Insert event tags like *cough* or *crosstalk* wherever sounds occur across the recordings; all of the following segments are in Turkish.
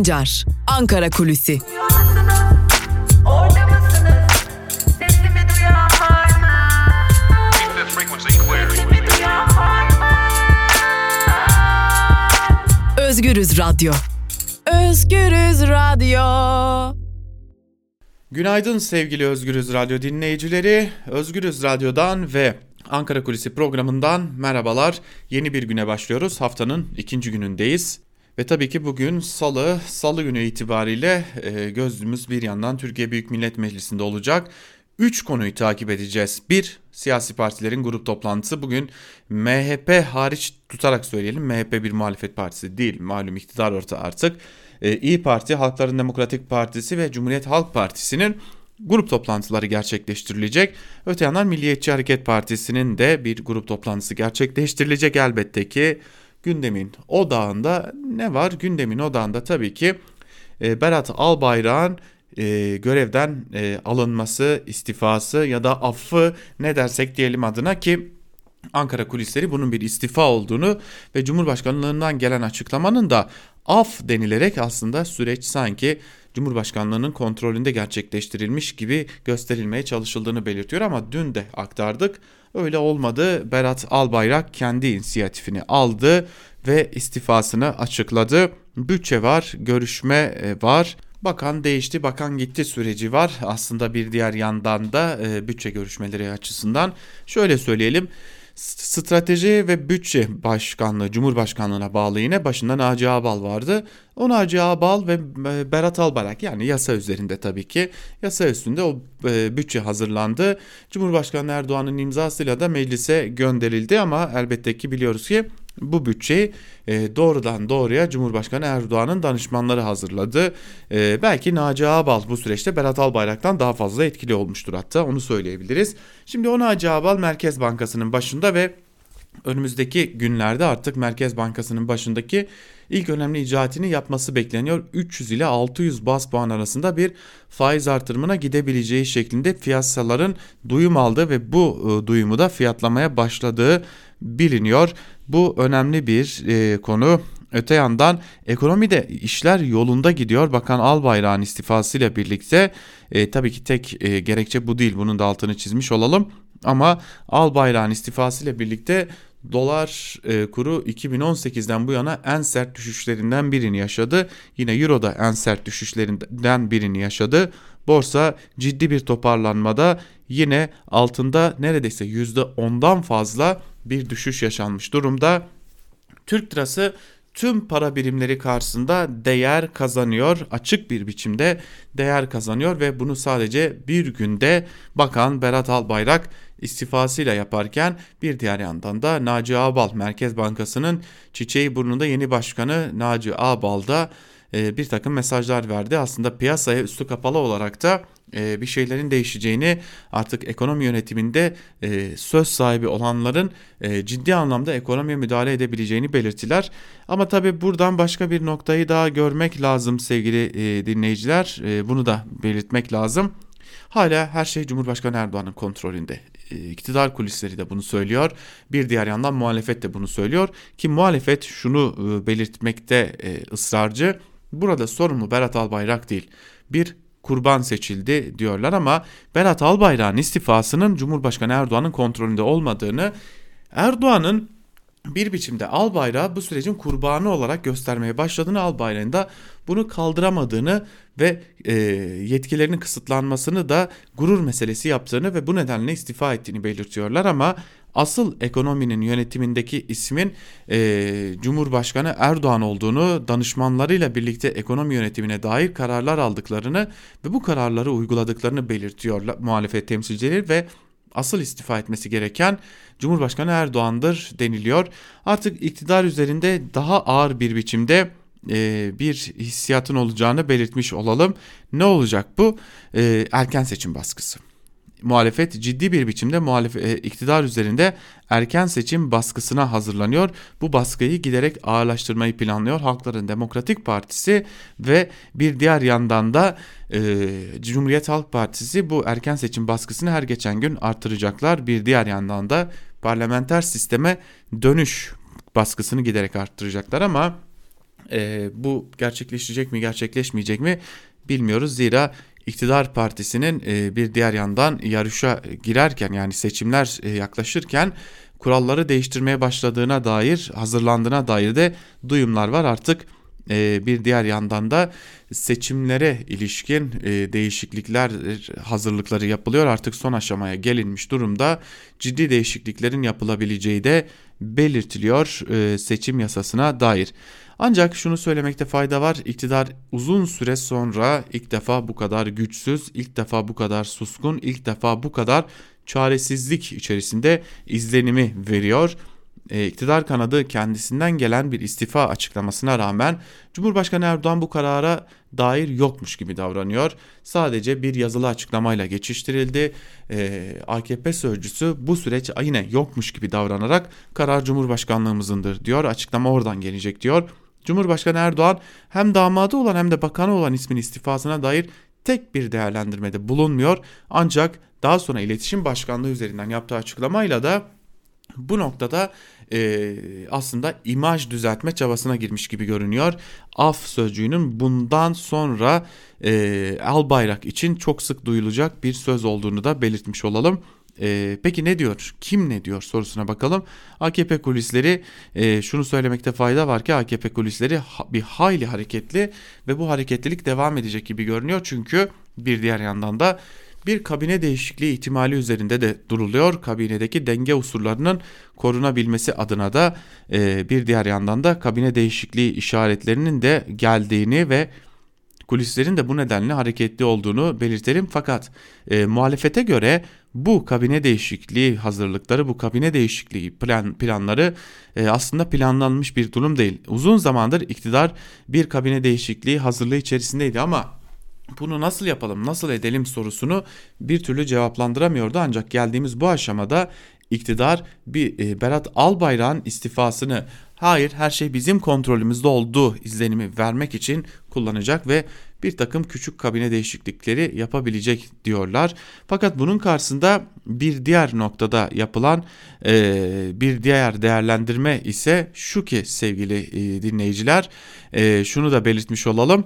Sancar, Ankara Kulüsi. Özgürüz Radyo. Özgürüz Radyo. Günaydın sevgili Özgürüz Radyo dinleyicileri. Özgürüz Radyo'dan ve Ankara Kulisi programından merhabalar. Yeni bir güne başlıyoruz. Haftanın ikinci günündeyiz. Ve tabii ki bugün salı, salı günü itibariyle e, gözümüz bir yandan Türkiye Büyük Millet Meclisi'nde olacak. 3 konuyu takip edeceğiz. 1. Siyasi partilerin grup toplantısı. Bugün MHP hariç tutarak söyleyelim. MHP bir muhalefet partisi değil. Malum iktidar orta artık. Ee, İyi Parti, Halkların Demokratik Partisi ve Cumhuriyet Halk Partisi'nin grup toplantıları gerçekleştirilecek. Öte yandan Milliyetçi Hareket Partisi'nin de bir grup toplantısı gerçekleştirilecek elbette ki. Gündemin odağında ne var? Gündemin odağında tabii ki e, Berat Albayrak'ın e, görevden e, alınması, istifası ya da affı ne dersek diyelim adına ki Ankara kulisleri bunun bir istifa olduğunu ve Cumhurbaşkanlığından gelen açıklamanın da af denilerek aslında süreç sanki Cumhurbaşkanlığının kontrolünde gerçekleştirilmiş gibi gösterilmeye çalışıldığını belirtiyor ama dün de aktardık. Öyle olmadı. Berat Albayrak kendi inisiyatifini aldı ve istifasını açıkladı. Bütçe var, görüşme e, var. Bakan değişti, bakan gitti süreci var. Aslında bir diğer yandan da e, bütçe görüşmeleri açısından şöyle söyleyelim. Strateji ve Bütçe Başkanlığı, Cumhurbaşkanlığına bağlı yine başında Naci Ağbal vardı. O Naci Ağbal ve e, Berat Albayrak yani yasa üzerinde tabii ki yasa üstünde o e, bütçe hazırlandı. Cumhurbaşkanı Erdoğan'ın imzasıyla da meclise gönderildi ama elbette ki biliyoruz ki bu bütçeyi e, doğrudan doğruya Cumhurbaşkanı Erdoğan'ın danışmanları hazırladı. E, belki Naci Ağbal bu süreçte Berat Albayrak'tan daha fazla etkili olmuştur hatta onu söyleyebiliriz. Şimdi o Naci Ağbal Merkez Bankası'nın başında ve önümüzdeki günlerde artık Merkez Bankası'nın başındaki ilk önemli icraatini yapması bekleniyor. 300 ile 600 bas puan arasında bir faiz artırımına gidebileceği şeklinde piyasaların duyum aldı ve bu e, duyumu da fiyatlamaya başladığı biliniyor. Bu önemli bir e, konu. Öte yandan ekonomide işler yolunda gidiyor. Bakan Albayrak'ın istifasıyla birlikte e, tabii ki tek e, gerekçe bu değil. Bunun da altını çizmiş olalım. Ama Albayrak'ın istifasıyla birlikte dolar e, kuru 2018'den bu yana en sert düşüşlerinden birini yaşadı. Yine euro da en sert düşüşlerinden birini yaşadı. Borsa ciddi bir toparlanmada yine altında neredeyse %10'dan fazla bir düşüş yaşanmış durumda. Türk lirası tüm para birimleri karşısında değer kazanıyor. Açık bir biçimde değer kazanıyor ve bunu sadece bir günde Bakan Berat Albayrak istifasıyla yaparken bir diğer yandan da Naci Ağbal Merkez Bankası'nın çiçeği burnunda yeni başkanı Naci Ağbal da e, bir takım mesajlar verdi. Aslında piyasaya üstü kapalı olarak da e, bir şeylerin değişeceğini artık ekonomi yönetiminde e, söz sahibi olanların ciddi anlamda ekonomiye müdahale edebileceğini belirttiler. Ama tabi buradan başka bir noktayı daha görmek lazım sevgili dinleyiciler. Bunu da belirtmek lazım. Hala her şey Cumhurbaşkanı Erdoğan'ın kontrolünde. İktidar kulisleri de bunu söylüyor. Bir diğer yandan muhalefet de bunu söylüyor. Ki muhalefet şunu belirtmekte ısrarcı. Burada sorumlu Berat Albayrak değil. Bir kurban seçildi diyorlar ama Berat Albayrak'ın istifasının Cumhurbaşkanı Erdoğan'ın kontrolünde olmadığını, Erdoğan'ın bir biçimde Albayrak'ı bu sürecin kurbanı olarak göstermeye başladığını, Albayrak'ın da bunu kaldıramadığını ve e, yetkilerinin kısıtlanmasını da gurur meselesi yaptığını ve bu nedenle istifa ettiğini belirtiyorlar ama asıl ekonominin yönetimindeki ismin e, Cumhurbaşkanı Erdoğan olduğunu, danışmanlarıyla birlikte ekonomi yönetimine dair kararlar aldıklarını ve bu kararları uyguladıklarını belirtiyor muhalefet temsilcileri ve asıl istifa etmesi gereken Cumhurbaşkanı Erdoğan'dır deniliyor. Artık iktidar üzerinde daha ağır bir biçimde e, bir hissiyatın olacağını belirtmiş olalım. Ne olacak bu? E, erken seçim baskısı muhalefet ciddi bir biçimde muhalef e, iktidar üzerinde erken seçim baskısına hazırlanıyor. Bu baskıyı giderek ağırlaştırmayı planlıyor Halkların Demokratik Partisi ve bir diğer yandan da e, Cumhuriyet Halk Partisi bu erken seçim baskısını her geçen gün artıracaklar. Bir diğer yandan da parlamenter sisteme dönüş baskısını giderek arttıracaklar ama E, bu gerçekleşecek mi gerçekleşmeyecek mi bilmiyoruz. Zira iktidar partisinin e, bir diğer yandan yarışa girerken yani seçimler e, yaklaşırken kuralları değiştirmeye başladığına dair hazırlandığına dair de duyumlar var artık e, bir diğer yandan da seçimlere ilişkin değişiklikler hazırlıkları yapılıyor artık son aşamaya gelinmiş durumda ciddi değişikliklerin yapılabileceği de belirtiliyor seçim yasasına dair. Ancak şunu söylemekte fayda var. İktidar uzun süre sonra ilk defa bu kadar güçsüz, ilk defa bu kadar suskun, ilk defa bu kadar çaresizlik içerisinde izlenimi veriyor. E, iktidar kanadı kendisinden gelen bir istifa açıklamasına rağmen Cumhurbaşkanı Erdoğan bu karara dair yokmuş gibi davranıyor. Sadece bir yazılı açıklamayla geçiştirildi. E, AKP sözcüsü bu süreç yine yokmuş gibi davranarak karar Cumhurbaşkanlığımızındır diyor. Açıklama oradan gelecek diyor. Cumhurbaşkanı Erdoğan hem damadı olan hem de bakanı olan ismin istifasına dair tek bir değerlendirmede bulunmuyor. Ancak daha sonra iletişim başkanlığı üzerinden yaptığı açıklamayla da bu noktada e, aslında imaj düzeltme çabasına girmiş gibi görünüyor. Af sözcüğünün bundan sonra e, Albayrak için çok sık duyulacak bir söz olduğunu da belirtmiş olalım. E, peki ne diyor? Kim ne diyor sorusuna bakalım. AKP kulisleri e, şunu söylemekte fayda var ki AKP kulisleri ha, bir hayli hareketli ve bu hareketlilik devam edecek gibi görünüyor. Çünkü bir diğer yandan da bir kabine değişikliği ihtimali üzerinde de duruluyor. Kabinedeki denge unsurlarının korunabilmesi adına da e, bir diğer yandan da kabine değişikliği işaretlerinin de geldiğini ve kulislerin de bu nedenle hareketli olduğunu belirtelim. Fakat e, muhalefete göre bu kabine değişikliği hazırlıkları, bu kabine değişikliği plan, planları e, aslında planlanmış bir durum değil. Uzun zamandır iktidar bir kabine değişikliği hazırlığı içerisindeydi ama bunu nasıl yapalım, nasıl edelim sorusunu bir türlü cevaplandıramıyordu. Ancak geldiğimiz bu aşamada iktidar bir e, Berat Albayrak'ın istifasını hayır her şey bizim kontrolümüzde olduğu izlenimi vermek için kullanacak ve bir takım küçük kabine değişiklikleri yapabilecek diyorlar. Fakat bunun karşısında bir diğer noktada yapılan e, bir diğer değerlendirme ise şu ki sevgili e, dinleyiciler e, şunu da belirtmiş olalım.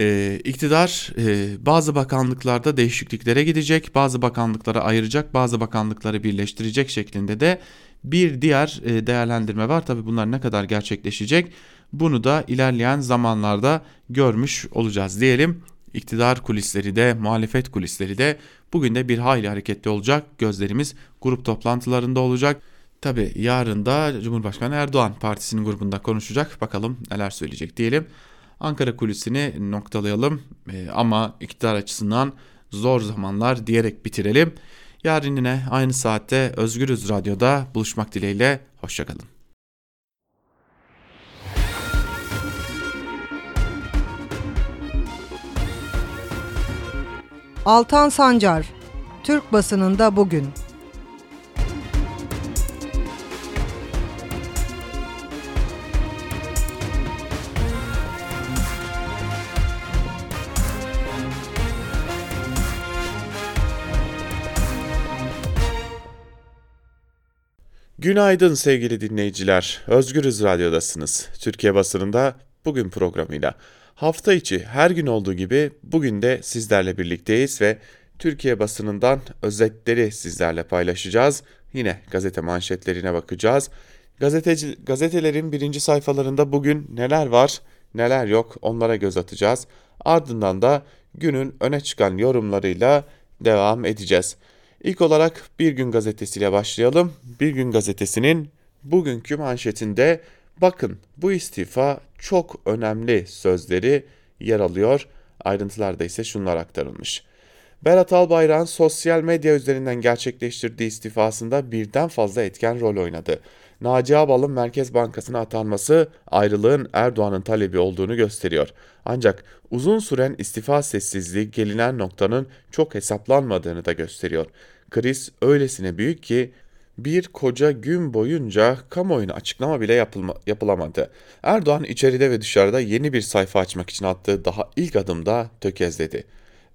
Ee, iktidar e, bazı bakanlıklarda değişikliklere gidecek, bazı bakanlıklara ayıracak, bazı bakanlıkları birleştirecek şeklinde de bir diğer e, değerlendirme var. Tabi bunlar ne kadar gerçekleşecek bunu da ilerleyen zamanlarda görmüş olacağız diyelim. İktidar kulisleri de muhalefet kulisleri de bugün de bir hayli hareketli olacak. Gözlerimiz grup toplantılarında olacak. Tabi yarın da Cumhurbaşkanı Erdoğan partisinin grubunda konuşacak. Bakalım neler söyleyecek diyelim. Ankara kulisini noktalayalım ee, ama iktidar açısından zor zamanlar diyerek bitirelim. Yarın yine aynı saatte Özgürüz Radyo'da buluşmak dileğiyle. Hoşçakalın. Altan Sancar, Türk basınında bugün. Günaydın sevgili dinleyiciler. Özgürüz Radyo'dasınız. Türkiye basınında bugün programıyla. Hafta içi her gün olduğu gibi bugün de sizlerle birlikteyiz ve Türkiye basınından özetleri sizlerle paylaşacağız. Yine gazete manşetlerine bakacağız. Gazeteci, gazetelerin birinci sayfalarında bugün neler var, neler yok onlara göz atacağız. Ardından da günün öne çıkan yorumlarıyla devam edeceğiz. İlk olarak Bir Gün gazetesiyle başlayalım. Bir Gün gazetesinin bugünkü manşetinde bakın bu istifa çok önemli sözleri yer alıyor. Ayrıntılarda ise şunlar aktarılmış. Berat Albayrak'ın sosyal medya üzerinden gerçekleştirdiği istifasında birden fazla etken rol oynadı. Naci Ağbal'ın Merkez Bankası'na atanması ayrılığın Erdoğan'ın talebi olduğunu gösteriyor. Ancak uzun süren istifa sessizliği gelinen noktanın çok hesaplanmadığını da gösteriyor. Kriz öylesine büyük ki bir koca gün boyunca kamuoyuna açıklama bile yapılma, yapılamadı. Erdoğan içeride ve dışarıda yeni bir sayfa açmak için attığı daha ilk adımda tökezledi.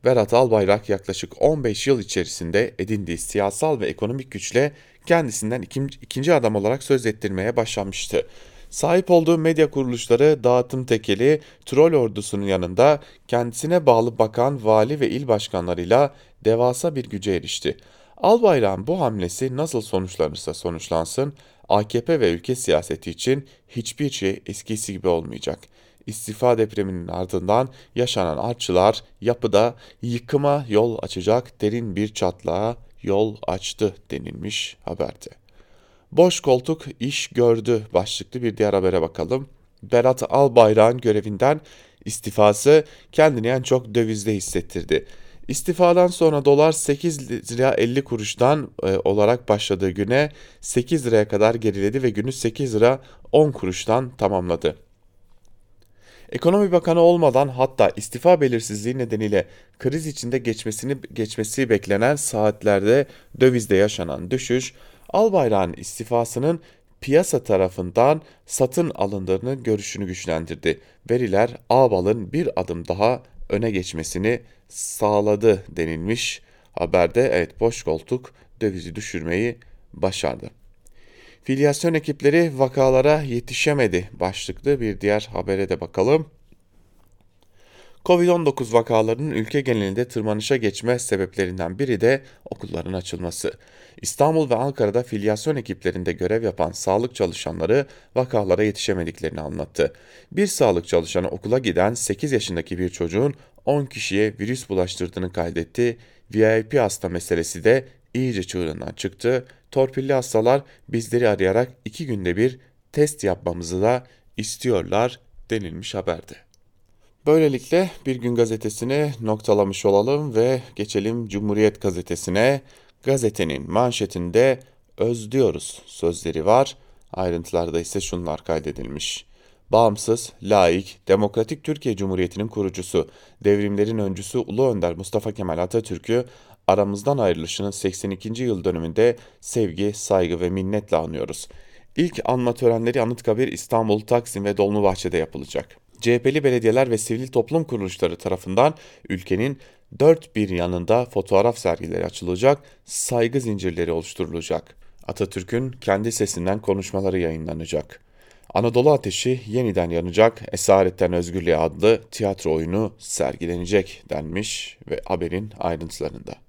Berat Albayrak yaklaşık 15 yıl içerisinde edindiği siyasal ve ekonomik güçle kendisinden ikinci, adam olarak söz ettirmeye başlamıştı. Sahip olduğu medya kuruluşları dağıtım tekeli, troll ordusunun yanında kendisine bağlı bakan, vali ve il başkanlarıyla devasa bir güce erişti. Albayrak'ın bu hamlesi nasıl sonuçlanırsa sonuçlansın, AKP ve ülke siyaseti için hiçbir şey eskisi gibi olmayacak. İstifa depreminin ardından yaşanan artçılar yapıda yıkıma yol açacak derin bir çatlağa yol açtı denilmiş haberde. Boş koltuk iş gördü başlıklı bir diğer habere bakalım. Berat Albayrak'ın görevinden istifası kendini en çok dövizde hissettirdi. İstifadan sonra dolar 8 lira 50 kuruştan e, olarak başladığı güne 8 liraya kadar geriledi ve günü 8 lira 10 kuruştan tamamladı. Ekonomi Bakanı olmadan hatta istifa belirsizliği nedeniyle kriz içinde geçmesini geçmesi beklenen saatlerde dövizde yaşanan düşüş Albayrak'ın istifasının piyasa tarafından satın alındığını görüşünü güçlendirdi. Veriler Ağbal'ın bir adım daha öne geçmesini sağladı denilmiş haberde. Evet boş koltuk dövizi düşürmeyi başardı. Filyasyon ekipleri vakalara yetişemedi başlıklı bir diğer habere de bakalım. Covid-19 vakalarının ülke genelinde tırmanışa geçme sebeplerinden biri de okulların açılması. İstanbul ve Ankara'da filyasyon ekiplerinde görev yapan sağlık çalışanları vakalara yetişemediklerini anlattı. Bir sağlık çalışanı okula giden 8 yaşındaki bir çocuğun 10 kişiye virüs bulaştırdığını kaydetti. VIP hasta meselesi de iyice çığırından çıktı. Torpilli hastalar bizleri arayarak 2 günde bir test yapmamızı da istiyorlar denilmiş haberde. Böylelikle Bir Gün Gazetesi'ni noktalamış olalım ve geçelim Cumhuriyet Gazetesi'ne. Gazetenin manşetinde özlüyoruz sözleri var. Ayrıntılarda ise şunlar kaydedilmiş. Bağımsız, laik, demokratik Türkiye Cumhuriyeti'nin kurucusu, devrimlerin öncüsü Ulu Önder Mustafa Kemal Atatürk'ü aramızdan ayrılışının 82. yıl dönümünde sevgi, saygı ve minnetle anıyoruz. İlk anma törenleri Anıtkabir, İstanbul, Taksim ve Dolmabahçe'de yapılacak. CHP'li belediyeler ve sivil toplum kuruluşları tarafından ülkenin dört bir yanında fotoğraf sergileri açılacak, saygı zincirleri oluşturulacak. Atatürk'ün kendi sesinden konuşmaları yayınlanacak. Anadolu Ateşi yeniden yanacak, Esaretten Özgürlüğe adlı tiyatro oyunu sergilenecek denmiş ve haberin ayrıntılarında.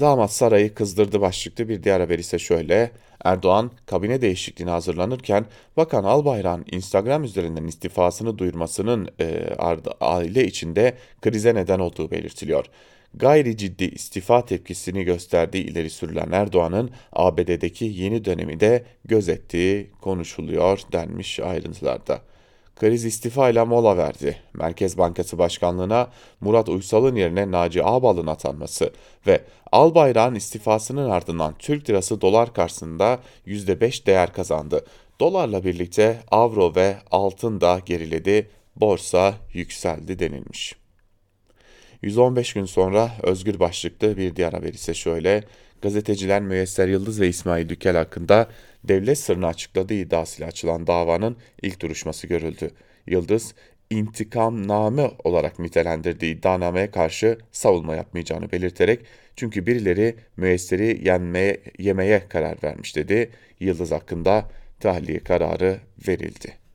Damat sarayı kızdırdı başlıklı bir diğer haber ise şöyle. Erdoğan kabine değişikliğine hazırlanırken Bakan Albayrak'ın Instagram üzerinden istifasını duyurmasının e, aile içinde krize neden olduğu belirtiliyor. Gayri ciddi istifa tepkisini gösterdiği ileri sürülen Erdoğan'ın ABD'deki yeni dönemi de gözettiği konuşuluyor denmiş ayrıntılarda kriz istifa ile mola verdi. Merkez Bankası Başkanlığı'na Murat Uysal'ın yerine Naci Ağbal'ın atanması ve Albayrak'ın istifasının ardından Türk lirası dolar karşısında %5 değer kazandı. Dolarla birlikte avro ve altın da geriledi, borsa yükseldi denilmiş. 115 gün sonra özgür başlıklı bir diğer haber ise şöyle. Gazeteciler Müyesser Yıldız ve İsmail Dükel hakkında devlet sırrını açıkladığı iddiasıyla açılan davanın ilk duruşması görüldü. Yıldız, intikamname olarak nitelendirdiği iddianameye karşı savunma yapmayacağını belirterek çünkü birileri müesseri yenmeye, yemeye karar vermiş dedi. Yıldız hakkında tahliye kararı verildi.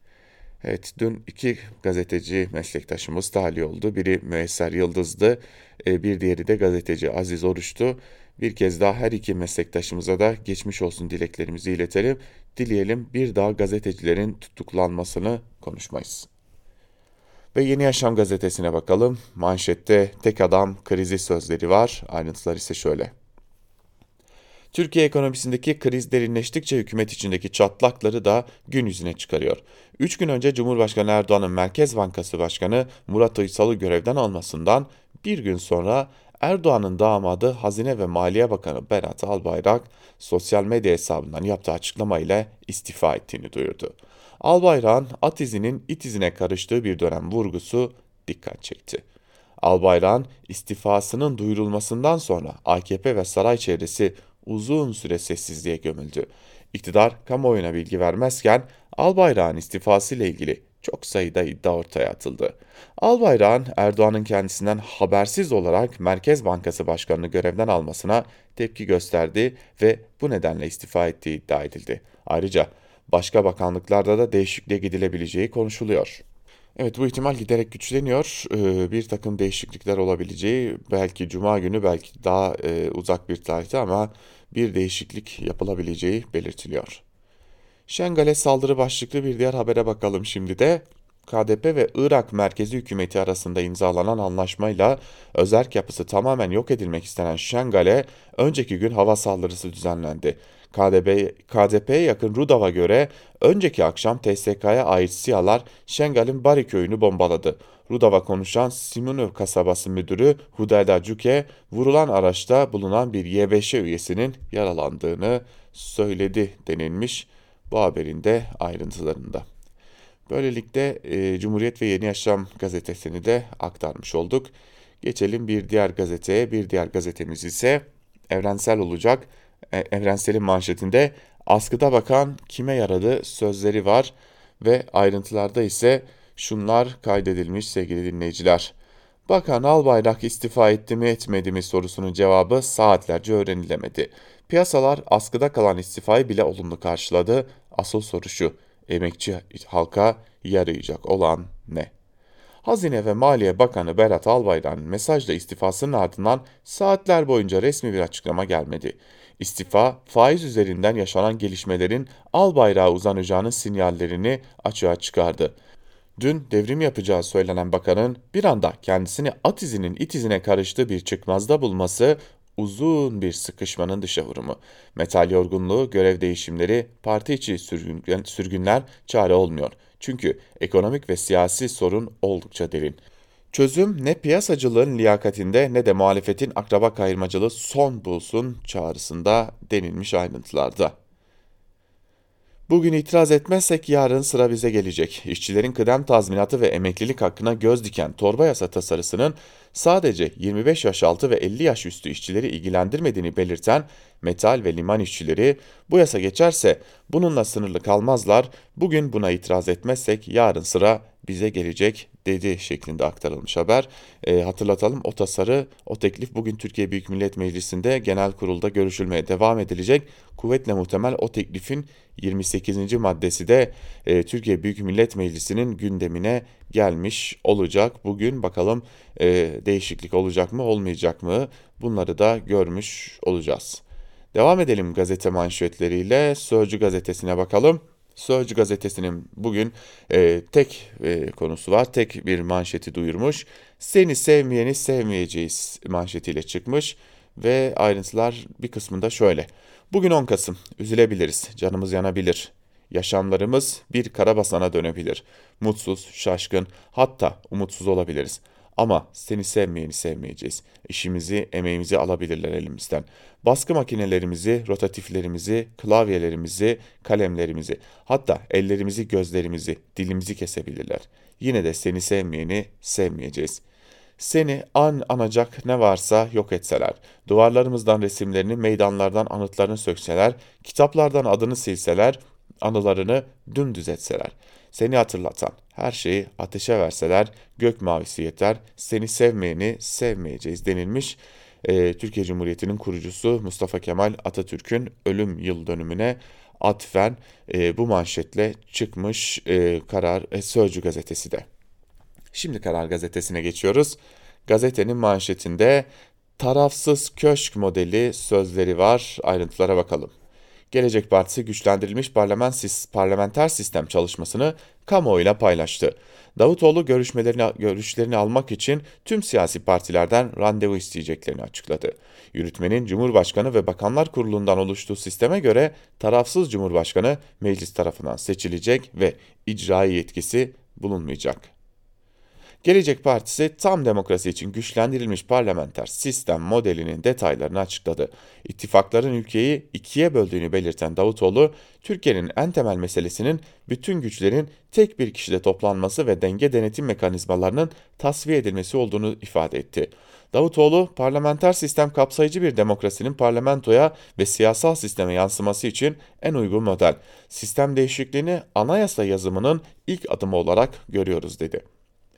Evet dün iki gazeteci meslektaşımız tahliye oldu. Biri Müesser Yıldız'dı, e, bir diğeri de gazeteci Aziz Oruç'tu. Bir kez daha her iki meslektaşımıza da geçmiş olsun dileklerimizi iletelim. Dileyelim bir daha gazetecilerin tutuklanmasını konuşmayız. Ve Yeni Yaşam gazetesine bakalım. Manşette tek adam krizi sözleri var. Ayrıntılar ise şöyle. Türkiye ekonomisindeki kriz derinleştikçe hükümet içindeki çatlakları da gün yüzüne çıkarıyor. Üç gün önce Cumhurbaşkanı Erdoğan'ın Merkez Bankası Başkanı Murat Uysal'ı görevden almasından bir gün sonra Erdoğan'ın damadı Hazine ve Maliye Bakanı Berat Albayrak sosyal medya hesabından yaptığı açıklama ile istifa ettiğini duyurdu. Albayrak'ın at izinin it izine karıştığı bir dönem vurgusu dikkat çekti. Albayrak'ın istifasının duyurulmasından sonra AKP ve saray çevresi uzun süre sessizliğe gömüldü. İktidar kamuoyuna bilgi vermezken Albayrak'ın istifası ile ilgili çok sayıda iddia ortaya atıldı. Albayrak'ın Erdoğan'ın kendisinden habersiz olarak Merkez Bankası Başkanı'nı görevden almasına tepki gösterdi ve bu nedenle istifa ettiği iddia edildi. Ayrıca başka bakanlıklarda da değişikliğe gidilebileceği konuşuluyor. Evet bu ihtimal giderek güçleniyor. Ee, bir takım değişiklikler olabileceği belki cuma günü belki daha e, uzak bir tarihte ama bir değişiklik yapılabileceği belirtiliyor. Şengal'e saldırı başlıklı bir diğer habere bakalım şimdi de. KDP ve Irak merkezi hükümeti arasında imzalanan anlaşmayla özerk yapısı tamamen yok edilmek istenen Şengal'e önceki gün hava saldırısı düzenlendi. KDP, KDP'ye yakın Rudav'a göre önceki akşam TSK'ya ait SİHA'lar Şengal'in Bari köyünü bombaladı. Rudav'a konuşan Simunov kasabası müdürü Hudayda Cuke, vurulan araçta bulunan bir YBŞ üyesinin yaralandığını söyledi denilmiş bu haberin de ayrıntılarında. Böylelikle e, Cumhuriyet ve Yeni Yaşam gazetesini de aktarmış olduk. Geçelim bir diğer gazeteye. Bir diğer gazetemiz ise evrensel olacak. E, Evrensel'in manşetinde askıda bakan kime yaradı sözleri var ve ayrıntılarda ise şunlar kaydedilmiş sevgili dinleyiciler. Bakan Albayrak istifa etti mi etmedi mi sorusunun cevabı saatlerce öğrenilemedi. Piyasalar askıda kalan istifayı bile olumlu karşıladı. Asıl soru şu, emekçi halka yarayacak olan ne? Hazine ve Maliye Bakanı Berat Albayrak'ın mesajla istifasının ardından saatler boyunca resmi bir açıklama gelmedi. İstifa, faiz üzerinden yaşanan gelişmelerin Albayrak'a uzanacağının sinyallerini açığa çıkardı. Dün devrim yapacağı söylenen bakanın bir anda kendisini at izinin it izine karıştığı bir çıkmazda bulması uzun bir sıkışmanın dışa vurumu. Metal yorgunluğu, görev değişimleri, parti içi sürgün, sürgünler çare olmuyor. Çünkü ekonomik ve siyasi sorun oldukça derin. Çözüm ne piyasacılığın liyakatinde ne de muhalefetin akraba kayırmacılığı son bulsun çağrısında denilmiş ayrıntılarda. Bugün itiraz etmezsek yarın sıra bize gelecek. İşçilerin kıdem tazminatı ve emeklilik hakkına göz diken torba yasa tasarısının sadece 25 yaş altı ve 50 yaş üstü işçileri ilgilendirmediğini belirten metal ve liman işçileri bu yasa geçerse bununla sınırlı kalmazlar. Bugün buna itiraz etmezsek yarın sıra bize gelecek dedi şeklinde aktarılmış haber. E, hatırlatalım o tasarı, o teklif bugün Türkiye Büyük Millet Meclisi'nde genel kurulda görüşülmeye devam edilecek. Kuvvetle muhtemel o teklifin 28. maddesi de e, Türkiye Büyük Millet Meclisi'nin gündemine gelmiş olacak. Bugün bakalım e, değişiklik olacak mı olmayacak mı bunları da görmüş olacağız. Devam edelim gazete manşetleriyle Sözcü gazetesine bakalım. Sözcü gazetesinin bugün e, tek e, konusu var. Tek bir manşeti duyurmuş. Seni sevmeyeni sevmeyeceğiz manşetiyle çıkmış ve ayrıntılar bir kısmında şöyle. Bugün 10 Kasım. Üzülebiliriz. Canımız yanabilir. Yaşamlarımız bir karabasana dönebilir. Mutsuz, şaşkın, hatta umutsuz olabiliriz. Ama seni sevmeyeni sevmeyeceğiz. İşimizi, emeğimizi alabilirler elimizden. Baskı makinelerimizi, rotatiflerimizi, klavyelerimizi, kalemlerimizi, hatta ellerimizi, gözlerimizi, dilimizi kesebilirler. Yine de seni sevmeyeni sevmeyeceğiz. Seni an anacak ne varsa yok etseler, duvarlarımızdan resimlerini, meydanlardan anıtlarını sökseler, kitaplardan adını silseler, anılarını dümdüz etseler, seni hatırlatan her şeyi ateşe verseler gök mavisi yeter, seni sevmeyeni sevmeyeceğiz denilmiş. Ee, Türkiye Cumhuriyeti'nin kurucusu Mustafa Kemal Atatürk'ün ölüm yıl dönümüne atfen e, bu manşetle çıkmış e, Karar e, Sözcü gazetesi de. Şimdi Karar gazetesine geçiyoruz. Gazetenin manşetinde tarafsız köşk modeli sözleri var. Ayrıntılara bakalım. Gelecek Partisi güçlendirilmiş parlamenter sistem çalışmasını kamuoyuyla paylaştı. Davutoğlu görüşmelerini, görüşlerini almak için tüm siyasi partilerden randevu isteyeceklerini açıkladı. Yürütmenin Cumhurbaşkanı ve Bakanlar Kurulu'ndan oluştuğu sisteme göre tarafsız Cumhurbaşkanı meclis tarafından seçilecek ve icraî yetkisi bulunmayacak. Gelecek Partisi tam demokrasi için güçlendirilmiş parlamenter sistem modelinin detaylarını açıkladı. İttifakların ülkeyi ikiye böldüğünü belirten Davutoğlu, Türkiye'nin en temel meselesinin bütün güçlerin tek bir kişide toplanması ve denge denetim mekanizmalarının tasfiye edilmesi olduğunu ifade etti. Davutoğlu, parlamenter sistem kapsayıcı bir demokrasinin parlamentoya ve siyasal sisteme yansıması için en uygun model. Sistem değişikliğini anayasa yazımının ilk adımı olarak görüyoruz dedi.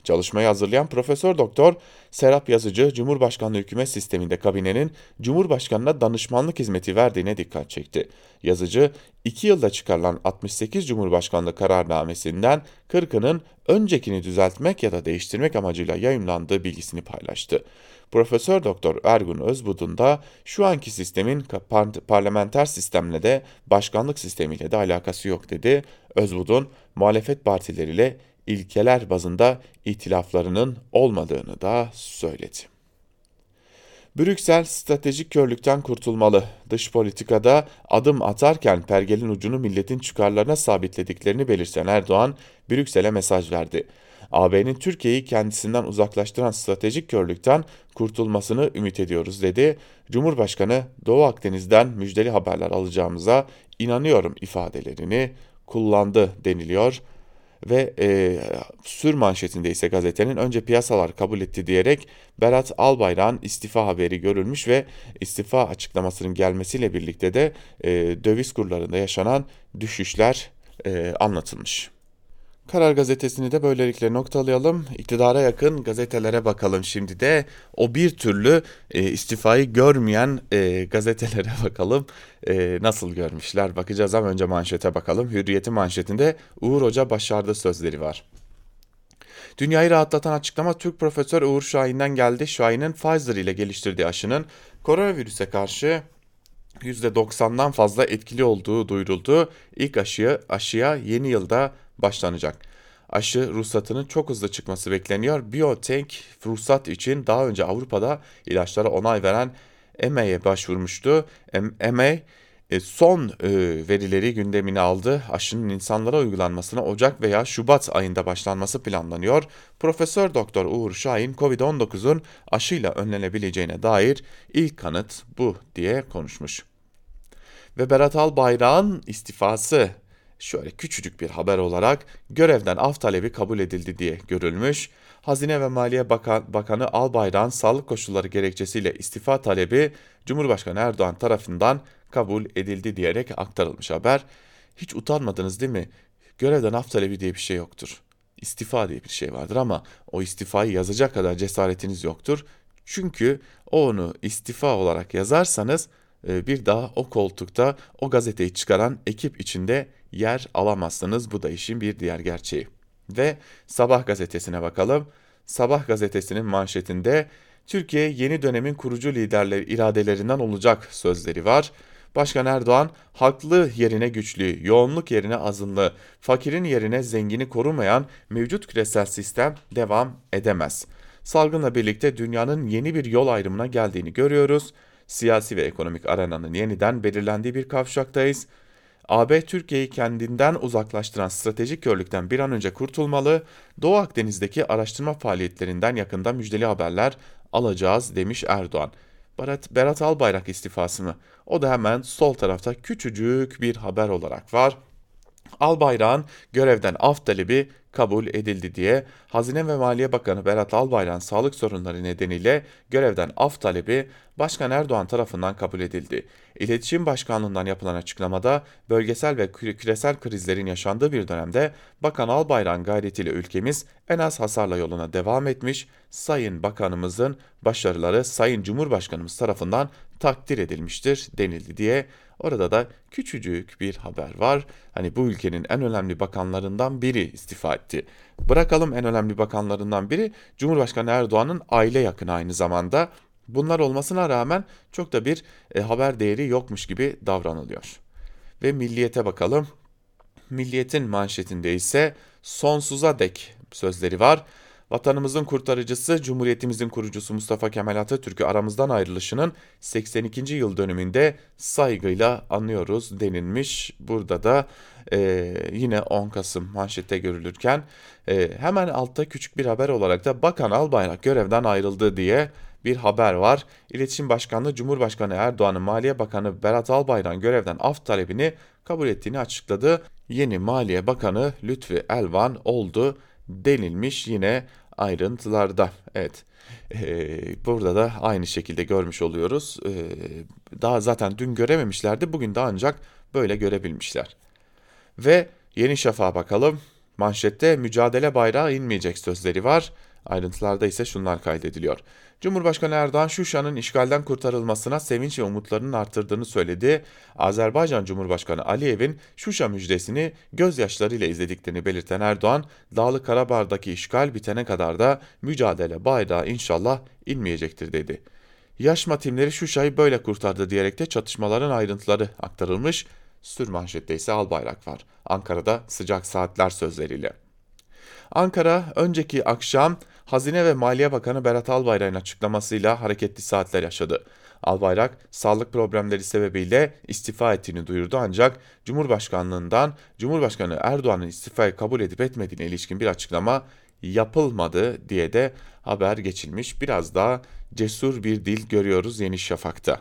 Çalışmayı hazırlayan Profesör Doktor Serap Yazıcı, Cumhurbaşkanlığı hükümet sisteminde kabinenin Cumhurbaşkanına danışmanlık hizmeti verdiğine dikkat çekti. Yazıcı, 2 yılda çıkarılan 68 Cumhurbaşkanlığı kararnamesinden 40'ının öncekini düzeltmek ya da değiştirmek amacıyla yayımlandığı bilgisini paylaştı. Profesör Doktor Ergun Özbudun da şu anki sistemin parlamenter sistemle de başkanlık sistemiyle de alakası yok dedi. Özbudun muhalefet partileriyle ilkeler bazında itilaflarının olmadığını da söyledi. Brüksel stratejik körlükten kurtulmalı. Dış politikada adım atarken pergelin ucunu milletin çıkarlarına sabitlediklerini belirten Erdoğan, Brüksel'e mesaj verdi. AB'nin Türkiye'yi kendisinden uzaklaştıran stratejik körlükten kurtulmasını ümit ediyoruz dedi. Cumhurbaşkanı Doğu Akdeniz'den müjdeli haberler alacağımıza inanıyorum ifadelerini kullandı deniliyor ve e, sür manşetinde ise gazetenin önce piyasalar kabul etti diyerek Berat Albayrak'ın istifa haberi görülmüş ve istifa açıklamasının gelmesiyle birlikte de e, döviz kurlarında yaşanan düşüşler e, anlatılmış. Karar Gazetesi'ni de böylelikle noktalayalım. İktidara yakın gazetelere bakalım şimdi de. O bir türlü e, istifayı görmeyen e, gazetelere *laughs* bakalım. E, nasıl görmüşler bakacağız ama önce manşete bakalım. Hürriyeti manşetinde Uğur Hoca başardı sözleri var. Dünyayı rahatlatan açıklama Türk Profesör Uğur Şahin'den geldi. Şahin'in Pfizer ile geliştirdiği aşının koronavirüse karşı %90'dan fazla etkili olduğu duyuruldu. İlk aşıya, aşıya yeni yılda başlanacak. Aşı ruhsatının çok hızlı çıkması bekleniyor. Biotech ruhsat için daha önce Avrupa'da ilaçlara onay veren EMA'ya başvurmuştu. EMA son e, verileri gündemine aldı. Aşının insanlara uygulanmasına Ocak veya Şubat ayında başlanması planlanıyor. Profesör Doktor Uğur Şahin COVID-19'un aşıyla önlenebileceğine dair ilk kanıt bu diye konuşmuş. Ve Berat Albayrak'ın istifası şöyle küçücük bir haber olarak görevden af talebi kabul edildi diye görülmüş. Hazine ve Maliye Bakan, Bakanı Albayrak'ın sağlık koşulları gerekçesiyle istifa talebi Cumhurbaşkanı Erdoğan tarafından kabul edildi diyerek aktarılmış haber. Hiç utanmadınız değil mi? Görevden af talebi diye bir şey yoktur. İstifa diye bir şey vardır ama o istifayı yazacak kadar cesaretiniz yoktur. Çünkü onu istifa olarak yazarsanız e, bir daha o koltukta o gazeteyi çıkaran ekip içinde yer alamazsınız. Bu da işin bir diğer gerçeği. Ve Sabah gazetesine bakalım. Sabah gazetesinin manşetinde Türkiye yeni dönemin kurucu liderleri iradelerinden olacak sözleri var. Başkan Erdoğan, haklı yerine güçlü, yoğunluk yerine azınlı, fakirin yerine zengini korumayan mevcut küresel sistem devam edemez. Salgınla birlikte dünyanın yeni bir yol ayrımına geldiğini görüyoruz. Siyasi ve ekonomik arenanın yeniden belirlendiği bir kavşaktayız. AB Türkiye'yi kendinden uzaklaştıran stratejik körlükten bir an önce kurtulmalı, Doğu Akdeniz'deki araştırma faaliyetlerinden yakında müjdeli haberler alacağız demiş Erdoğan. Berat, Berat Albayrak istifası mı? O da hemen sol tarafta küçücük bir haber olarak var. Albayrak'ın görevden af talebi kabul edildi diye Hazine ve Maliye Bakanı Berat Albayrak'ın sağlık sorunları nedeniyle görevden af talebi Başkan Erdoğan tarafından kabul edildi. İletişim Başkanlığından yapılan açıklamada bölgesel ve küresel krizlerin yaşandığı bir dönemde Bakan Albayrak'ın gayretiyle ülkemiz en az hasarla yoluna devam etmiş, Sayın Bakanımızın başarıları Sayın Cumhurbaşkanımız tarafından takdir edilmiştir denildi diye Orada da küçücük bir haber var. Hani bu ülkenin en önemli bakanlarından biri istifa etti. Bırakalım en önemli bakanlarından biri Cumhurbaşkanı Erdoğan'ın aile yakını aynı zamanda. Bunlar olmasına rağmen çok da bir e, haber değeri yokmuş gibi davranılıyor. Ve milliyete bakalım. Milliyetin manşetinde ise sonsuza dek sözleri var. Vatanımızın kurtarıcısı, Cumhuriyetimizin kurucusu Mustafa Kemal Atatürk'ü aramızdan ayrılışının 82. yıl dönümünde saygıyla anıyoruz denilmiş. Burada da e, yine 10 Kasım manşette görülürken e, hemen altta küçük bir haber olarak da Bakan Albayrak görevden ayrıldı diye bir haber var. İletişim Başkanlığı Cumhurbaşkanı Erdoğan'ın Maliye Bakanı Berat Albayrak'ın görevden af talebini kabul ettiğini açıkladı. Yeni Maliye Bakanı Lütfi Elvan oldu denilmiş yine ayrıntılarda. Evet. Ee, burada da aynı şekilde görmüş oluyoruz. Ee, daha zaten dün görememişlerdi. Bugün de ancak böyle görebilmişler. Ve Yeni Şafak'a bakalım. Manşette mücadele bayrağı inmeyecek sözleri var. Ayrıntılarda ise şunlar kaydediliyor. Cumhurbaşkanı Erdoğan Şuşa'nın işgalden kurtarılmasına sevinç ve umutlarının arttırdığını söyledi. Azerbaycan Cumhurbaşkanı Aliyev'in Şuşa müjdesini gözyaşlarıyla izlediklerini belirten Erdoğan, Dağlı Karabağ'daki işgal bitene kadar da mücadele bayrağı inşallah inmeyecektir dedi. Yaşma timleri Şuşa'yı böyle kurtardı diyerek de çatışmaların ayrıntıları aktarılmış. Sürmanşette ise al bayrak var. Ankara'da sıcak saatler sözleriyle. Ankara önceki akşam Hazine ve Maliye Bakanı Berat Albayrak'ın açıklamasıyla hareketli saatler yaşadı. Albayrak sağlık problemleri sebebiyle istifa ettiğini duyurdu ancak Cumhurbaşkanlığından Cumhurbaşkanı Erdoğan'ın istifayı kabul edip etmediğine ilişkin bir açıklama yapılmadı diye de haber geçilmiş. Biraz daha cesur bir dil görüyoruz Yeni Şafak'ta.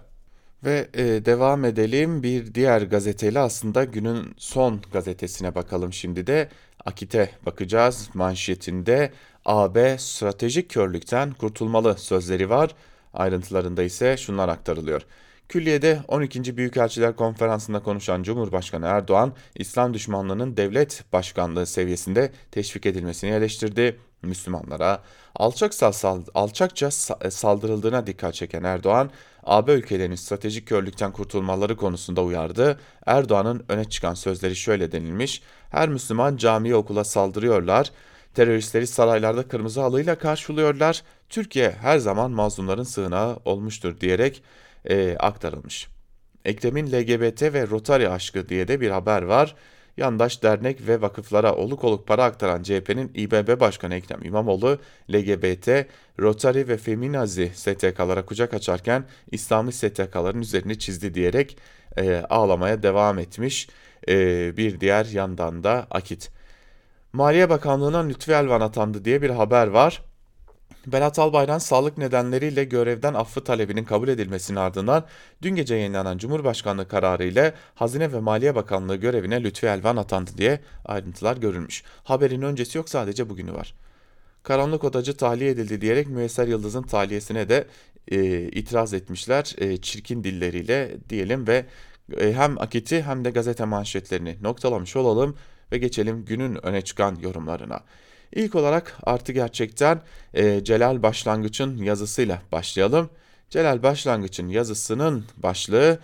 Ve e, devam edelim bir diğer gazeteyle aslında günün son gazetesine bakalım şimdi de. Akit'e bakacağız manşetinde AB stratejik körlükten kurtulmalı sözleri var. Ayrıntılarında ise şunlar aktarılıyor. Külliyede 12. Büyükelçiler Konferansı'nda konuşan Cumhurbaşkanı Erdoğan, İslam düşmanlığının devlet başkanlığı seviyesinde teşvik edilmesini eleştirdi. Müslümanlara alçakça, alçakça saldırıldığına dikkat çeken Erdoğan, AB ülkelerinin stratejik körlükten kurtulmaları konusunda uyardı. Erdoğan'ın öne çıkan sözleri şöyle denilmiş. Her Müslüman camiye okula saldırıyorlar. Teröristleri saraylarda kırmızı halıyla karşılıyorlar. Türkiye her zaman mazlumların sığınağı olmuştur diyerek e, aktarılmış. Ekrem'in LGBT ve Rotary aşkı diye de bir haber var. Yandaş dernek ve vakıflara oluk oluk para aktaran CHP'nin İBB Başkanı Ekrem İmamoğlu, LGBT, Rotary ve Feminazi STK'lara kucak açarken İslami STK'ların üzerini çizdi diyerek e, ağlamaya devam etmiş. E, bir diğer yandan da Akit. Maliye Bakanlığı'na Lütfi Elvan atandı diye bir haber var. Berat Albayrak sağlık nedenleriyle görevden affı talebinin kabul edilmesinin ardından dün gece yayınlanan Cumhurbaşkanlığı kararı ile Hazine ve Maliye Bakanlığı görevine Lütfi Elvan atandı diye ayrıntılar görülmüş. Haberin öncesi yok sadece bugünü var. Karanlık odacı tahliye edildi diyerek Müesser Yıldız'ın tahliyesine de e, itiraz etmişler e, çirkin dilleriyle diyelim ve e, hem akiti hem de gazete manşetlerini noktalamış olalım ve geçelim günün öne çıkan yorumlarına. İlk olarak artı gerçekten e, Celal Başlangıç'ın yazısıyla başlayalım. Celal Başlangıç'ın yazısının başlığı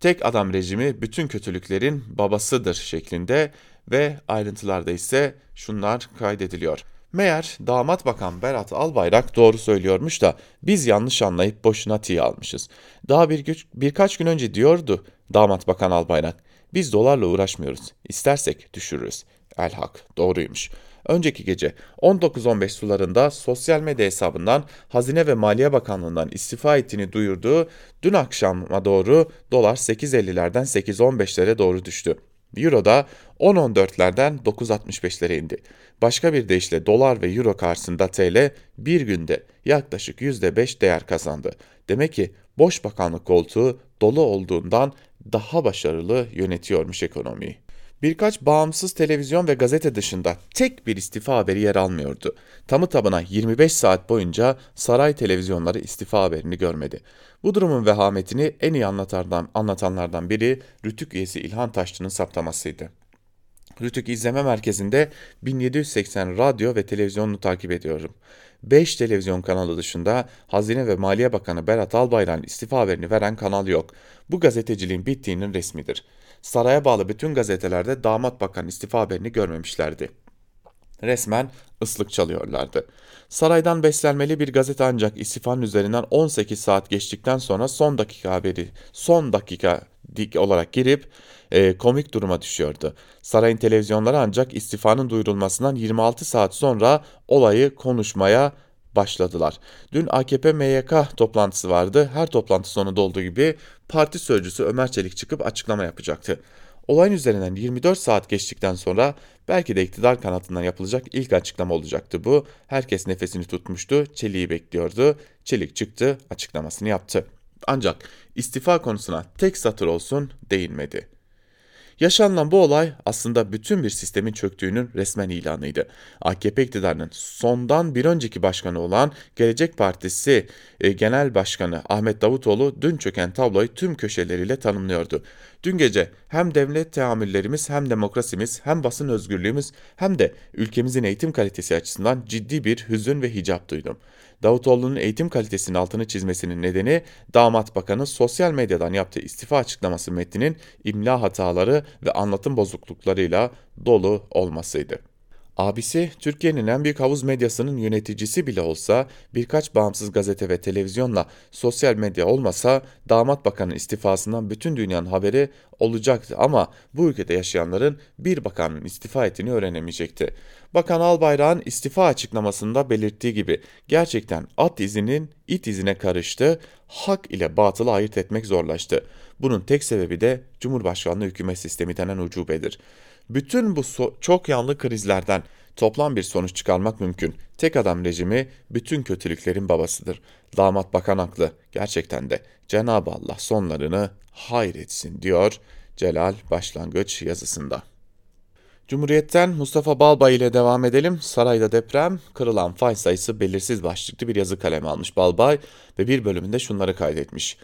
tek adam rejimi bütün kötülüklerin babasıdır şeklinde ve ayrıntılarda ise şunlar kaydediliyor. Meğer damat bakan Berat Albayrak doğru söylüyormuş da biz yanlış anlayıp boşuna tiye almışız. Daha bir birkaç gün önce diyordu damat bakan Albayrak. Biz dolarla uğraşmıyoruz. İstersek düşürürüz. Elhak doğruymuş. Önceki gece 19-15 sularında sosyal medya hesabından Hazine ve Maliye Bakanlığı'ndan istifa ettiğini duyurduğu dün akşama doğru dolar 8.50'lerden 8.15'lere doğru düştü. Euro da 10.14'lerden 9.65'lere indi. Başka bir deyişle dolar ve euro karşısında TL bir günde yaklaşık %5 değer kazandı. Demek ki boş bakanlık koltuğu dolu olduğundan daha başarılı yönetiyormuş ekonomiyi. Birkaç bağımsız televizyon ve gazete dışında tek bir istifa haberi yer almıyordu. Tamı tabına 25 saat boyunca saray televizyonları istifa haberini görmedi. Bu durumun vehametini en iyi anlatanlardan, anlatanlardan biri Rütük üyesi İlhan Taşçı'nın saptamasıydı. Rütük İzleme Merkezi'nde 1780 radyo ve televizyonunu takip ediyorum. 5 televizyon kanalı dışında Hazine ve Maliye Bakanı Berat Albayrak'ın istifa haberini veren kanal yok. Bu gazeteciliğin bittiğinin resmidir. Saraya bağlı bütün gazetelerde damat bakan istifa haberini görmemişlerdi. Resmen ıslık çalıyorlardı. Saraydan beslenmeli bir gazete ancak istifanın üzerinden 18 saat geçtikten sonra son dakika haberi, son dakika dik olarak girip e, komik duruma düşüyordu. Sarayın televizyonları ancak istifanın duyurulmasından 26 saat sonra olayı konuşmaya başladılar. Dün AKP MYK toplantısı vardı. Her toplantı sonunda olduğu gibi parti sözcüsü Ömer Çelik çıkıp açıklama yapacaktı. Olayın üzerinden 24 saat geçtikten sonra belki de iktidar kanatından yapılacak ilk açıklama olacaktı bu. Herkes nefesini tutmuştu, Çelik'i bekliyordu. Çelik çıktı, açıklamasını yaptı. Ancak istifa konusuna tek satır olsun değinmedi. Yaşanılan bu olay aslında bütün bir sistemin çöktüğünün resmen ilanıydı. AKP iktidarının sondan bir önceki başkanı olan Gelecek Partisi e, Genel Başkanı Ahmet Davutoğlu dün çöken tabloyu tüm köşeleriyle tanımlıyordu. Dün gece hem devlet teamüllerimiz hem demokrasimiz hem basın özgürlüğümüz hem de ülkemizin eğitim kalitesi açısından ciddi bir hüzün ve hicap duydum. Davutoğlu'nun eğitim kalitesinin altını çizmesinin nedeni damat bakanı sosyal medyadan yaptığı istifa açıklaması metninin imla hataları ve anlatım bozukluklarıyla dolu olmasıydı. Abisi Türkiye'nin en büyük havuz medyasının yöneticisi bile olsa birkaç bağımsız gazete ve televizyonla sosyal medya olmasa damat bakanın istifasından bütün dünyanın haberi olacaktı ama bu ülkede yaşayanların bir bakanın istifa ettiğini öğrenemeyecekti. Bakan Albayrak'ın istifa açıklamasında belirttiği gibi gerçekten at izinin it izine karıştı, hak ile batılı ayırt etmek zorlaştı. Bunun tek sebebi de Cumhurbaşkanlığı hükümet sistemi denen ucubedir. Bütün bu so çok yanlı krizlerden toplam bir sonuç çıkarmak mümkün. Tek adam rejimi bütün kötülüklerin babasıdır. Damat bakan haklı. Gerçekten de Cenab-ı Allah sonlarını hayretsin diyor Celal başlangıç yazısında. Cumhuriyet'ten Mustafa Balbay ile devam edelim. Sarayda deprem, kırılan fay sayısı belirsiz başlıklı bir yazı kalemi almış Balbay ve bir bölümünde şunları kaydetmiş.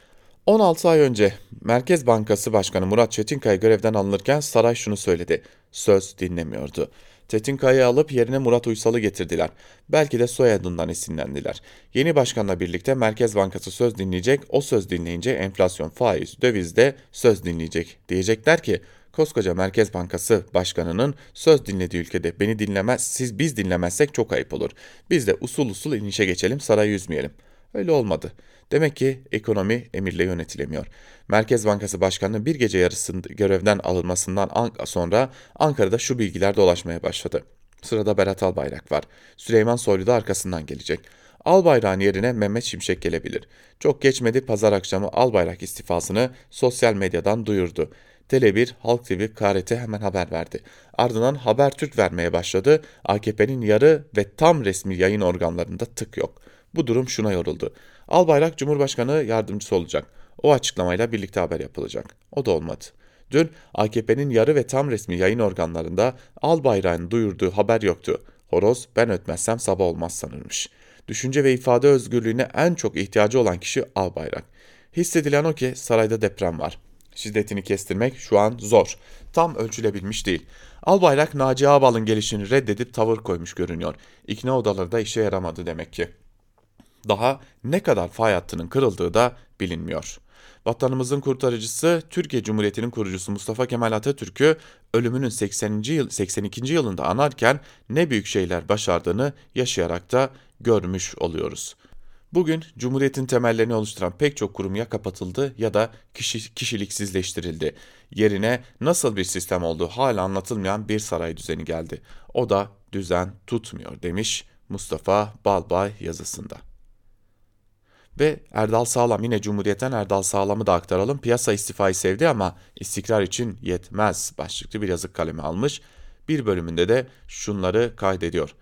16 ay önce Merkez Bankası Başkanı Murat Çetinkaya görevden alınırken saray şunu söyledi. Söz dinlemiyordu. Çetinkaya'yı alıp yerine Murat Uysal'ı getirdiler. Belki de soyadından esinlendiler. Yeni başkanla birlikte Merkez Bankası söz dinleyecek, o söz dinleyince enflasyon, faiz, döviz de söz dinleyecek. Diyecekler ki koskoca Merkez Bankası Başkanı'nın söz dinlediği ülkede beni dinlemez, siz biz dinlemezsek çok ayıp olur. Biz de usul usul inişe geçelim, sarayı üzmeyelim. Öyle olmadı. Demek ki ekonomi emirle yönetilemiyor. Merkez Bankası Başkanı bir gece yarısında görevden alınmasından sonra Ankara'da şu bilgiler dolaşmaya başladı. Sırada Berat Albayrak var. Süleyman Soylu da arkasından gelecek. Albayrak'ın yerine Mehmet Şimşek gelebilir. Çok geçmedi pazar akşamı Albayrak istifasını sosyal medyadan duyurdu. Tele1, Halk TV, KRT hemen haber verdi. Ardından Habertürk vermeye başladı. AKP'nin yarı ve tam resmi yayın organlarında tık yok. Bu durum şuna yoruldu. Albayrak Cumhurbaşkanı yardımcısı olacak. O açıklamayla birlikte haber yapılacak. O da olmadı. Dün AKP'nin yarı ve tam resmi yayın organlarında Albayrak'ın duyurduğu haber yoktu. Horoz ben ötmezsem sabah olmaz sanırmış. Düşünce ve ifade özgürlüğüne en çok ihtiyacı olan kişi Albayrak. Hissedilen o ki sarayda deprem var. Şiddetini kestirmek şu an zor. Tam ölçülebilmiş değil. Albayrak Naci Ağbal'ın gelişini reddedip tavır koymuş görünüyor. İkna odaları da işe yaramadı demek ki daha ne kadar fay hattının kırıldığı da bilinmiyor. Vatanımızın kurtarıcısı Türkiye Cumhuriyeti'nin kurucusu Mustafa Kemal Atatürk'ü ölümünün 80. yıl 82. yılında anarken ne büyük şeyler başardığını yaşayarak da görmüş oluyoruz. Bugün Cumhuriyet'in temellerini oluşturan pek çok kurum ya kapatıldı ya da kişi, kişiliksizleştirildi. Yerine nasıl bir sistem olduğu hala anlatılmayan bir saray düzeni geldi. O da düzen tutmuyor demiş Mustafa Balbay yazısında. Ve Erdal Sağlam yine Cumhuriyet'ten Erdal Sağlam'ı da aktaralım. Piyasa istifayı sevdi ama istikrar için yetmez başlıklı bir yazık kalemi almış. Bir bölümünde de şunları kaydediyor.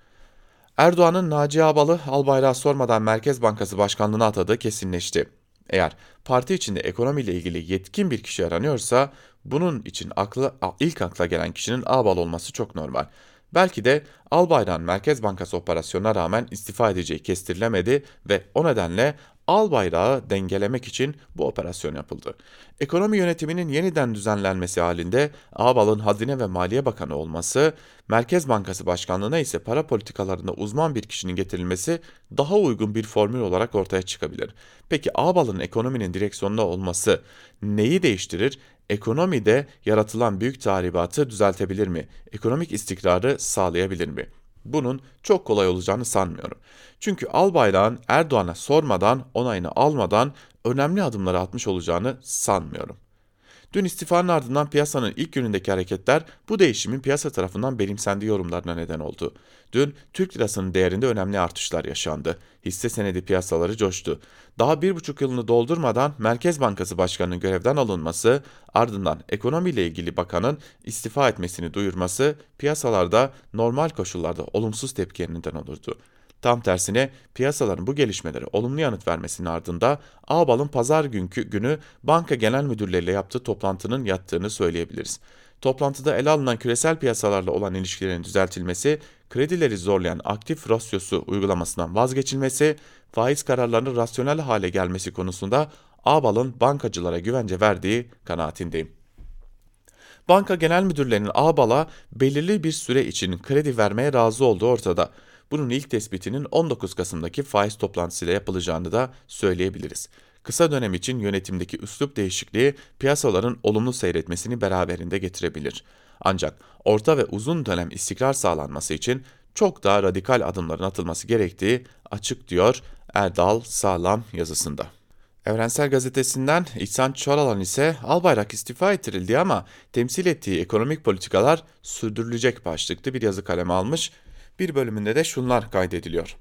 Erdoğan'ın Naci Ağbal'ı Albayrak'a sormadan Merkez Bankası Başkanlığı'na atadığı kesinleşti. Eğer parti içinde ekonomiyle ilgili yetkin bir kişi aranıyorsa bunun için aklı, ilk akla gelen kişinin Ağbal olması çok normal. Belki de Albayrak'ın Merkez Bankası operasyonuna rağmen istifa edeceği kestirilemedi ve o nedenle al bayrağı dengelemek için bu operasyon yapıldı. Ekonomi yönetiminin yeniden düzenlenmesi halinde Ağbal'ın Hazine ve Maliye Bakanı olması, Merkez Bankası Başkanlığı'na ise para politikalarında uzman bir kişinin getirilmesi daha uygun bir formül olarak ortaya çıkabilir. Peki Ağbal'ın ekonominin direksiyonunda olması neyi değiştirir? Ekonomide yaratılan büyük tahribatı düzeltebilir mi? Ekonomik istikrarı sağlayabilir mi? Bunun çok kolay olacağını sanmıyorum. Çünkü Albayrak'ın Erdoğan'a sormadan, onayını almadan önemli adımları atmış olacağını sanmıyorum. Dün istifanın ardından piyasanın ilk günündeki hareketler bu değişimin piyasa tarafından benimsendiği yorumlarına neden oldu. Dün Türk lirasının değerinde önemli artışlar yaşandı. Hisse senedi piyasaları coştu. Daha bir buçuk yılını doldurmadan Merkez Bankası Başkanı'nın görevden alınması, ardından ekonomiyle ilgili bakanın istifa etmesini duyurması piyasalarda normal koşullarda olumsuz tepki neden olurdu. Tam tersine piyasaların bu gelişmeleri olumlu yanıt vermesinin ardında Ağbal'ın pazar günkü günü banka genel müdürleriyle yaptığı toplantının yattığını söyleyebiliriz. Toplantıda ele alınan küresel piyasalarla olan ilişkilerin düzeltilmesi, kredileri zorlayan aktif rasyosu uygulamasından vazgeçilmesi, faiz kararlarının rasyonel hale gelmesi konusunda Ağbal'ın bankacılara güvence verdiği kanaatindeyim. Banka genel müdürlerinin Ağbal'a belirli bir süre için kredi vermeye razı olduğu ortada. Bunun ilk tespitinin 19 Kasım'daki faiz toplantısıyla yapılacağını da söyleyebiliriz. Kısa dönem için yönetimdeki üslup değişikliği piyasaların olumlu seyretmesini beraberinde getirebilir. Ancak orta ve uzun dönem istikrar sağlanması için çok daha radikal adımların atılması gerektiği açık diyor Erdal Sağlam yazısında. Evrensel Gazetesi'nden İhsan Çoralan ise Albayrak istifa ettirildi ama temsil ettiği ekonomik politikalar sürdürülecek başlıklı bir yazı kaleme almış. Bir bölümünde de şunlar kaydediliyor.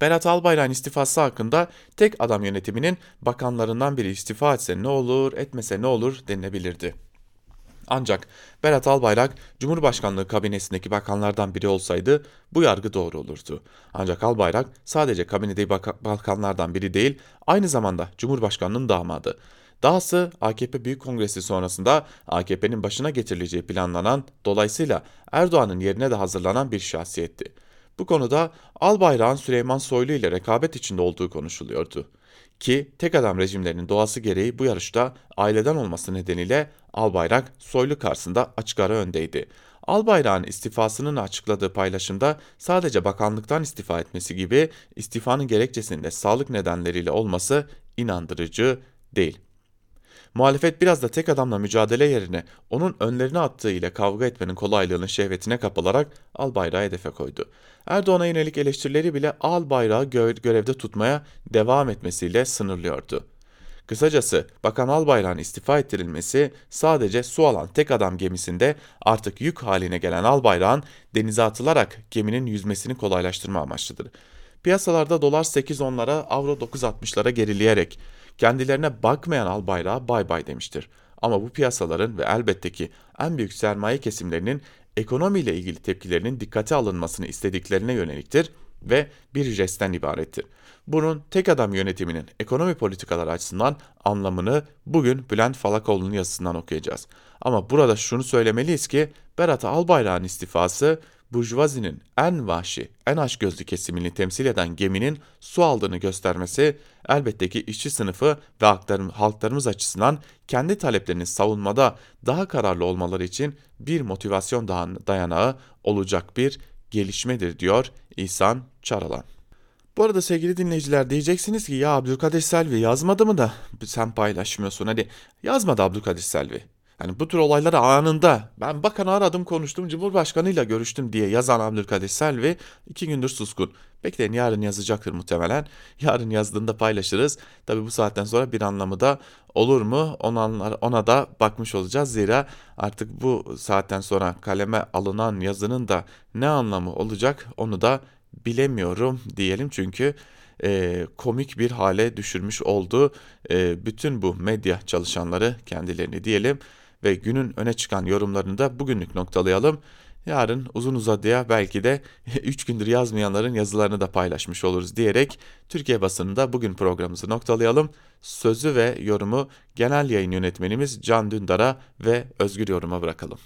Berat Albayrak'ın istifası hakkında tek adam yönetiminin bakanlarından biri istifa etse ne olur, etmese ne olur denilebilirdi. Ancak Berat Albayrak Cumhurbaşkanlığı kabinesindeki bakanlardan biri olsaydı bu yargı doğru olurdu. Ancak Albayrak sadece kabinedeki bakanlardan biri değil, aynı zamanda Cumhurbaşkanının damadı. Dahası AKP Büyük Kongresi sonrasında AKP'nin başına getirileceği planlanan, dolayısıyla Erdoğan'ın yerine de hazırlanan bir şahsiyetti. Bu konuda Albayrak'ın Süleyman Soylu ile rekabet içinde olduğu konuşuluyordu. Ki tek adam rejimlerinin doğası gereği bu yarışta aileden olması nedeniyle Albayrak Soylu karşısında açık ara öndeydi. Albayrak'ın istifasının açıkladığı paylaşımda sadece bakanlıktan istifa etmesi gibi istifanın gerekçesinde sağlık nedenleriyle olması inandırıcı değil. Muhalefet biraz da tek adamla mücadele yerine onun önlerine attığı ile kavga etmenin kolaylığının şehvetine kapılarak Albayrak'ı hedefe koydu. Erdoğan'a yönelik eleştirileri bile Albayrak'ı gö görevde tutmaya devam etmesiyle sınırlıyordu. Kısacası Bakan Albayrak'ın istifa ettirilmesi sadece su alan tek adam gemisinde artık yük haline gelen Albayrak'ın denize atılarak geminin yüzmesini kolaylaştırma amaçlıdır. Piyasalarda dolar 8.10'lara, avro 9.60'lara gerileyerek kendilerine bakmayan Albayrak'a bay bay demiştir. Ama bu piyasaların ve elbette ki en büyük sermaye kesimlerinin ekonomiyle ilgili tepkilerinin dikkate alınmasını istediklerine yöneliktir ve bir jestten ibarettir. Bunun tek adam yönetiminin ekonomi politikaları açısından anlamını bugün Bülent Falakoğlu'nun yazısından okuyacağız. Ama burada şunu söylemeliyiz ki Berat Albayrak'ın istifası burjuvazinin en vahşi, en açgözlü kesimini temsil eden geminin su aldığını göstermesi elbette ki işçi sınıfı ve halklarımız açısından kendi taleplerini savunmada daha kararlı olmaları için bir motivasyon dayanağı olacak bir gelişmedir diyor İhsan Çaralan. Bu arada sevgili dinleyiciler diyeceksiniz ki ya Abdülkadir Selvi yazmadı mı da sen paylaşmıyorsun. Hadi yazmadı Abdülkadir Selvi. Yani bu tür olayları anında ben bakanı aradım konuştum Cumhurbaşkanıyla görüştüm diye yazan Abdülkadir Selvi iki gündür suskun. Bekleyin yarın yazacaktır muhtemelen. Yarın yazdığında paylaşırız. Tabi bu saatten sonra bir anlamı da olur mu ona, ona da bakmış olacağız. Zira artık bu saatten sonra kaleme alınan yazının da ne anlamı olacak onu da bilemiyorum diyelim. Çünkü e, komik bir hale düşürmüş oldu e, bütün bu medya çalışanları kendilerini diyelim ve günün öne çıkan yorumlarını da bugünlük noktalayalım. Yarın uzun uzadıya belki de *laughs* 3 gündür yazmayanların yazılarını da paylaşmış oluruz diyerek Türkiye basınında bugün programımızı noktalayalım. Sözü ve yorumu genel yayın yönetmenimiz Can Dündar'a ve Özgür Yorum'a bırakalım.